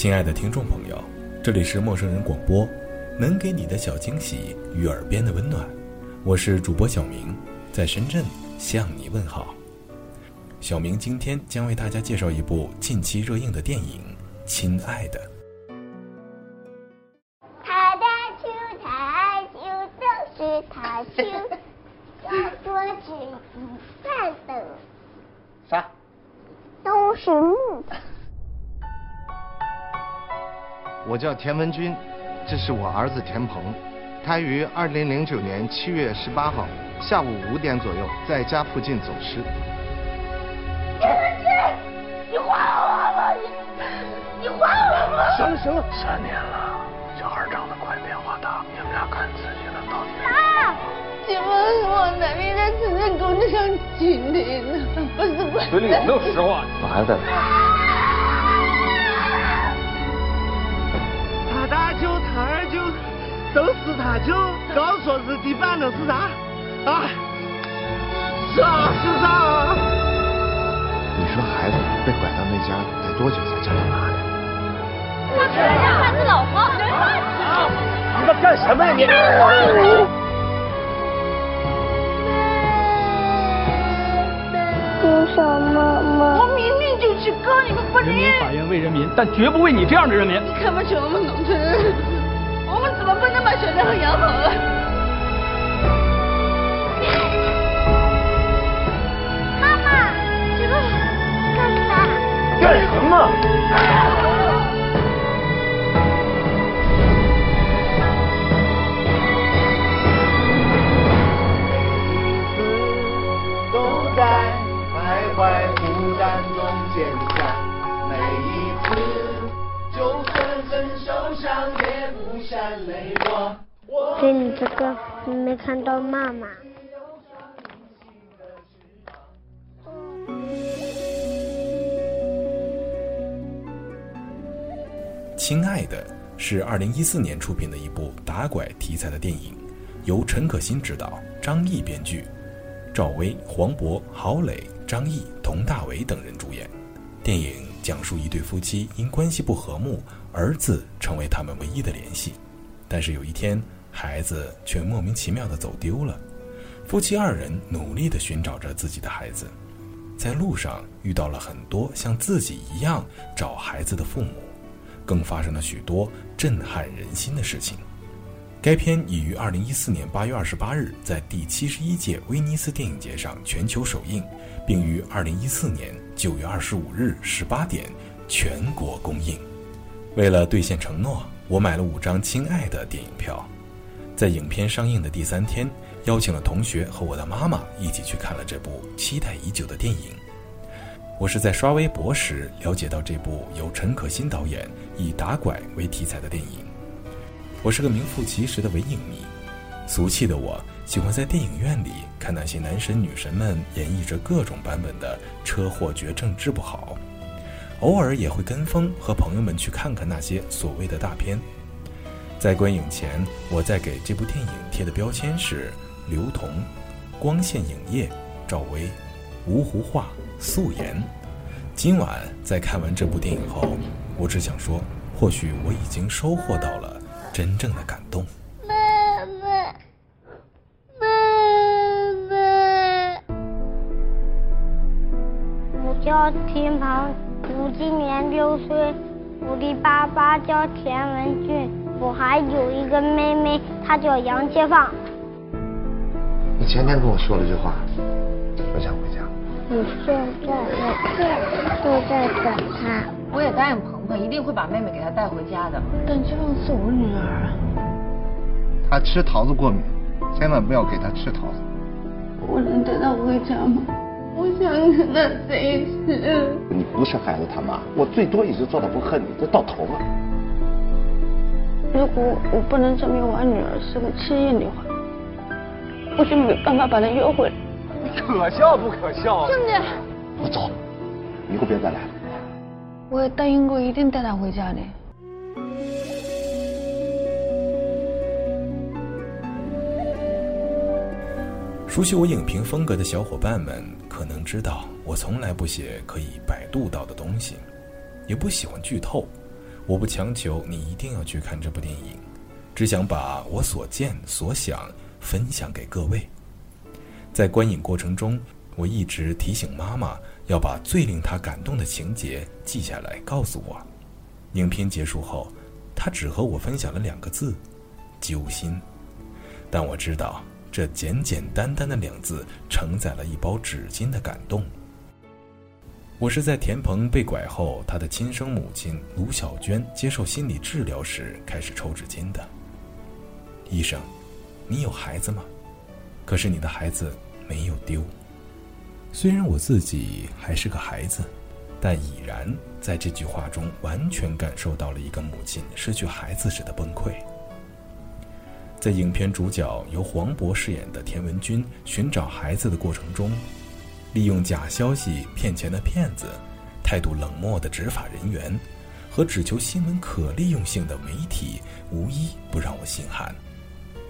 亲爱的听众朋友，这里是陌生人广播，能给你的小惊喜与耳边的温暖，我是主播小明，在深圳向你问好。小明今天将为大家介绍一部近期热映的电影《亲爱的》。他的球，他的球都是他球，要多吃一饭的啥？都是我叫田文军，这是我儿子田鹏，他于二零零九年七月十八号下午五点左右在家附近走失。田文军，你还我吧！你你还我吧！行了行了，三年了，小孩长得快，变化大，你们俩看自己了，到底。啊！请问我哪里在此在工地上亲你呢？不是不是。嘴里有没有实话？我孩他二舅都是他舅，刚说是地板的是啥？啊？是啊是啥？你说孩子被拐到那家得多久才叫他妈的？他可能让孩子老婆。你们干什么呀你？多少妈妈？我明明就是哥，你们不人民法院为人民，但绝不为你这样的人民。你看不起我们农村人，我我们不能把小两口养好了？妈妈，这个干啥？干什么？这里这个没看到妈妈。亲爱的是二零一四年出品的一部打拐题材的电影，由陈可辛执导，张译编剧，赵薇、黄渤、郝蕾、张译、佟大为等人主演。电影讲述一对夫妻因关系不和睦，儿子成为他们唯一的联系。但是有一天，孩子却莫名其妙的走丢了。夫妻二人努力的寻找着自己的孩子，在路上遇到了很多像自己一样找孩子的父母。更发生了许多震撼人心的事情。该片已于二零一四年八月二十八日在第七十一届威尼斯电影节上全球首映，并于二零一四年九月二十五日十八点全国公映。为了兑现承诺，我买了五张《亲爱的》电影票，在影片上映的第三天，邀请了同学和我的妈妈一起去看了这部期待已久的电影。我是在刷微博时了解到这部由陈可辛导演以打拐为题材的电影。我是个名副其实的伪影迷，俗气的我喜欢在电影院里看那些男神女神们演绎着各种版本的车祸绝症治不好，偶尔也会跟风和朋友们去看看那些所谓的大片。在观影前，我在给这部电影贴的标签是刘同、光线影业、赵薇、芜湖话。素颜。今晚在看完这部电影后，我只想说，或许我已经收获到了真正的感动。妈妈，妈妈。我叫田鹏，我今年六岁，我的爸爸叫田文俊，我还有一个妹妹，她叫杨洁芳。你前天跟我说了句话，我想回家。你现在我就在等他。我也答应鹏鹏，一定会把妹妹给他带回家的。但这样是我女儿。她吃桃子过敏，千万不要给她吃桃子。我能带她回家吗？我想跟她在一起。你不是孩子他妈，我最多也就做到不恨你，这到头了。如果我不能证明我女儿是个弃婴的话，我就没办法把她约回来。可笑不可笑？兄弟，我走，以后别再来了。我也答应过一定带她回家的。熟悉我影评风格的小伙伴们可能知道，我从来不写可以百度到的东西，也不喜欢剧透。我不强求你一定要去看这部电影，只想把我所见所想分享给各位。在观影过程中，我一直提醒妈妈要把最令她感动的情节记下来，告诉我。影片结束后，她只和我分享了两个字：揪心。但我知道。这简简单单的两字，承载了一包纸巾的感动。我是在田鹏被拐后，他的亲生母亲卢小娟接受心理治疗时开始抽纸巾的。医生，你有孩子吗？可是你的孩子没有丢。虽然我自己还是个孩子，但已然在这句话中完全感受到了一个母亲失去孩子时的崩溃。在影片主角由黄渤饰演的田文军寻找孩子的过程中，利用假消息骗钱的骗子，态度冷漠的执法人员，和只求新闻可利用性的媒体，无一不让我心寒。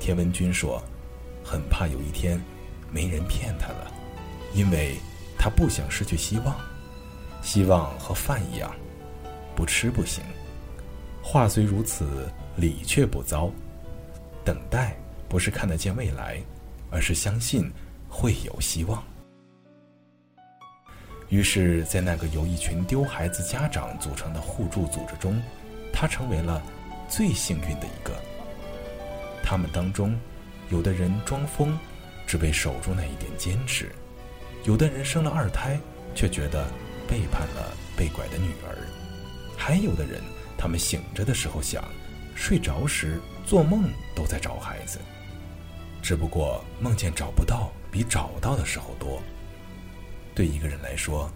田文军说：“很怕有一天，没人骗他了，因为他不想失去希望。希望和饭一样，不吃不行。话虽如此，理却不糟。”等待不是看得见未来，而是相信会有希望。于是，在那个由一群丢孩子家长组成的互助组织中，他成为了最幸运的一个。他们当中，有的人装疯，只为守住那一点坚持；有的人生了二胎，却觉得背叛了被拐的女儿；还有的人，他们醒着的时候想，睡着时。做梦都在找孩子，只不过梦见找不到比找到的时候多。对一个人来说，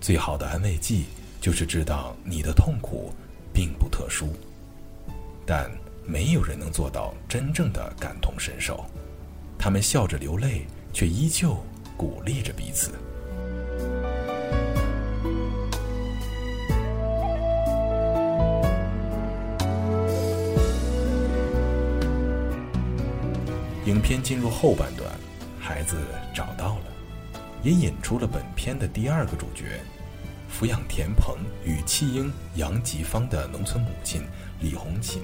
最好的安慰剂就是知道你的痛苦并不特殊，但没有人能做到真正的感同身受。他们笑着流泪，却依旧鼓励着彼此。影片进入后半段，孩子找到了，也引出了本片的第二个主角——抚养田鹏与弃婴杨吉芳的农村母亲李红琴。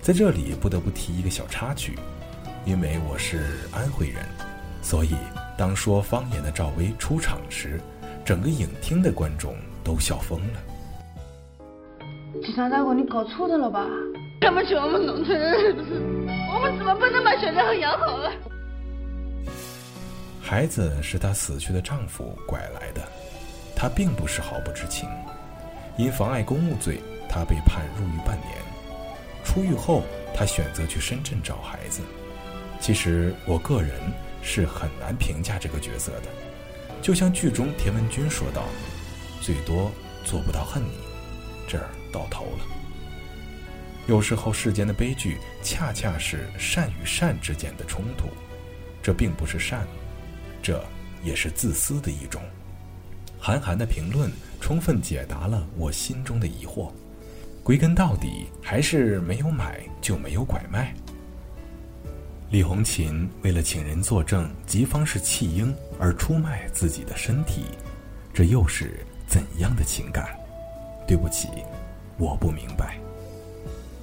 在这里不得不提一个小插曲，因为我是安徽人，所以当说方言的赵薇出场时，整个影厅的观众都笑疯了。警察大哥，你搞错的了吧？看不起我们农村人是不是？我们怎么不能把小家伙养好了？孩子是她死去的丈夫拐来的，她并不是毫不知情。因妨碍公务罪，她被判入狱半年。出狱后，她选择去深圳找孩子。其实，我个人是很难评价这个角色的。就像剧中田文军说道：“最多做不到恨你，这儿到头了。”有时候，世间的悲剧恰恰是善与善之间的冲突，这并不是善，这也是自私的一种。韩寒的评论充分解答了我心中的疑惑，归根到底还是没有买就没有拐卖。李红琴为了请人作证吉方是弃婴而出卖自己的身体，这又是怎样的情感？对不起，我不明白。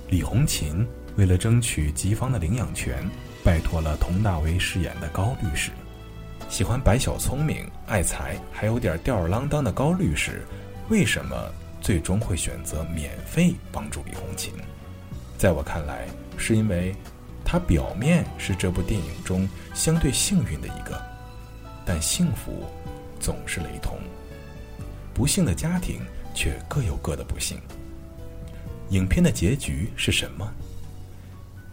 李红琴为了争取吉方的领养权，拜托了佟大为饰演的高律师。喜欢白小聪明、爱财还有点吊儿郎当的高律师，为什么最终会选择免费帮助李红琴？在我看来，是因为他表面是这部电影中相对幸运的一个，但幸福总是雷同，不幸的家庭却各有各的不幸。影片的结局是什么？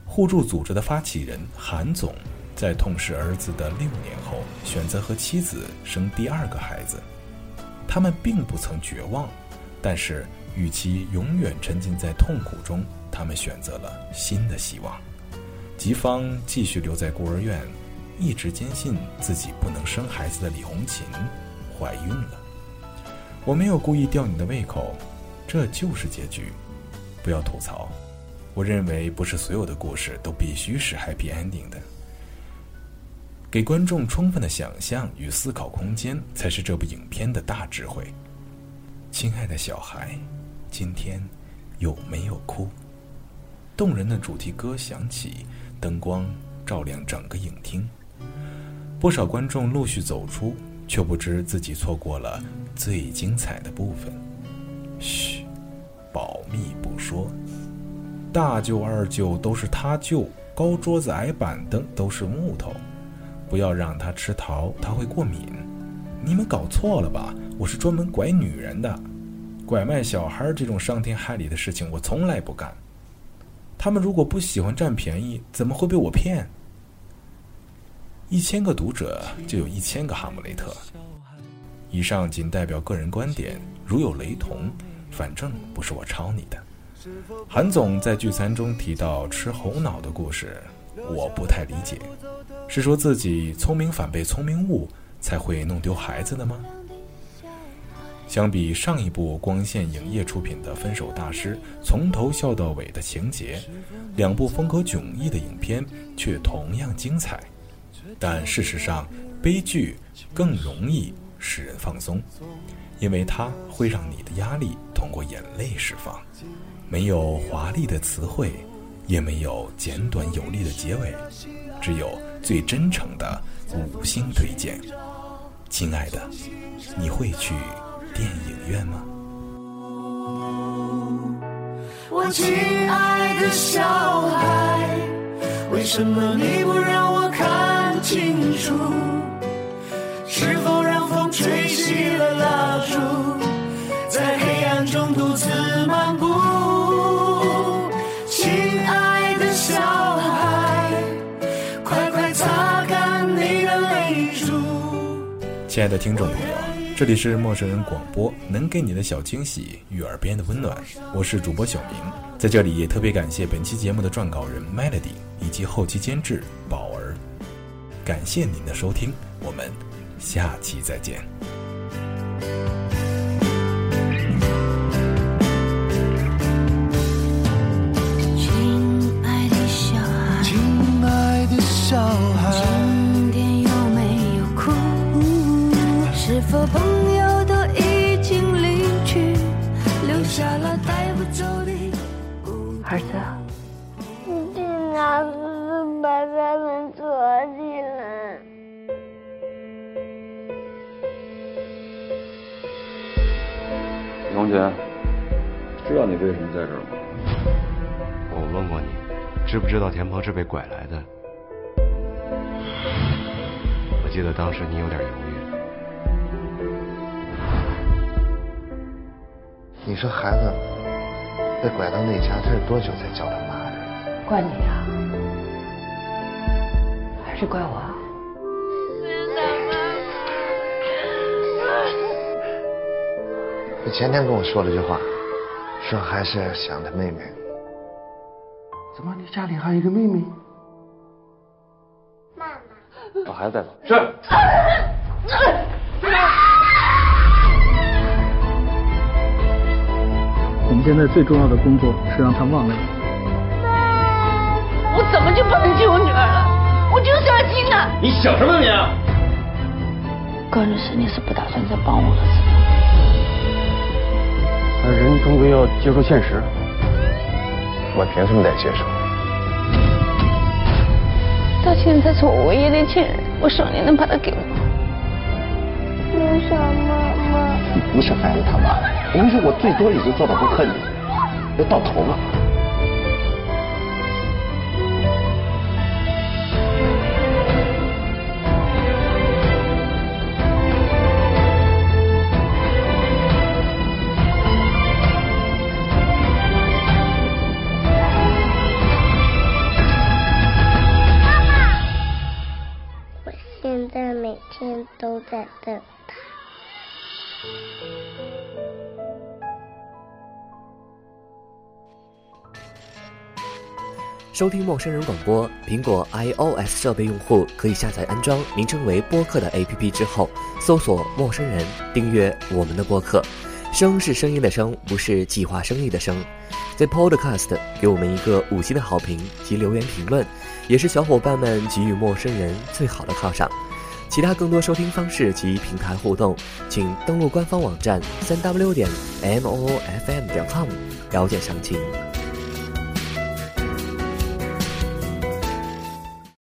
互助组织的发起人韩总，在痛失儿子的六年后，选择和妻子生第二个孩子。他们并不曾绝望，但是与其永远沉浸在痛苦中，他们选择了新的希望。吉芳继续留在孤儿院，一直坚信自己不能生孩子的李红琴怀孕了。我没有故意吊你的胃口，这就是结局。不要吐槽。我认为不是所有的故事都必须是 happy ending 的。给观众充分的想象与思考空间，才是这部影片的大智慧。亲爱的小孩，今天有没有哭？动人的主题歌响起。灯光照亮整个影厅，不少观众陆续走出，却不知自己错过了最精彩的部分。嘘，保密不说。大舅、二舅都是他舅，高桌子、矮板凳都是木头，不要让他吃桃，他会过敏。你们搞错了吧？我是专门拐女人的，拐卖小孩这种伤天害理的事情，我从来不干。他们如果不喜欢占便宜，怎么会被我骗？一千个读者就有一千个哈姆雷特。以上仅代表个人观点，如有雷同，反正不是我抄你的。韩总在聚餐中提到吃猴脑的故事，我不太理解，是说自己聪明反被聪明误，才会弄丢孩子的吗？相比上一部光线影业出品的《分手大师》，从头笑到尾的情节，两部风格迥异的影片却同样精彩。但事实上，悲剧更容易使人放松，因为它会让你的压力通过眼泪释放。没有华丽的词汇，也没有简短有力的结尾，只有最真诚的五星推荐。亲爱的，你会去？电影院吗？我亲爱的小孩，为什么你不让我看清楚？亲爱的听众朋友。这里是陌生人广播，能给你的小惊喜与耳边的温暖。我是主播小明，在这里也特别感谢本期节目的撰稿人 Melody 以及后期监制宝儿。感谢您的收听，我们下期再见。是否朋友都已经离去，留下了带不走的儿子，你去哪是把他们锁起来？李红杰，知道你为什么在这儿吗？我问过你，知不知道田鹏是被拐来的？我记得当时你有点犹豫。你说孩子被拐到那家，他是多久才叫他妈的？怪你呀，还是怪我？你前天跟我说了句话，说还是想他妹妹。怎么，你家里还有一个妹妹？妈妈，把孩子带走。是。现在最重要的工作是让他忘了你。我怎么就不能救我女儿了？我就是要金啊！你想什么你？高律师，你是不打算再帮我了是吧？人终归要接受现实。我凭什么得接受？到现在是我唯一的亲人，我希望你能把他给我。为什妈妈？你不是孩子他妈。我允许，我最多也就做到不恨你，要到头了。收听陌生人广播，苹果 iOS 设备用户可以下载安装名称为播客的 APP 之后，搜索“陌生人”，订阅我们的播客。声是声音的声，不是计划生育的生。在 Podcast 给我们一个五星的好评及留言评论，也是小伙伴们给予陌生人最好的犒赏。其他更多收听方式及平台互动，请登录官方网站三 w 点 m o o f m 点 com 了解详情。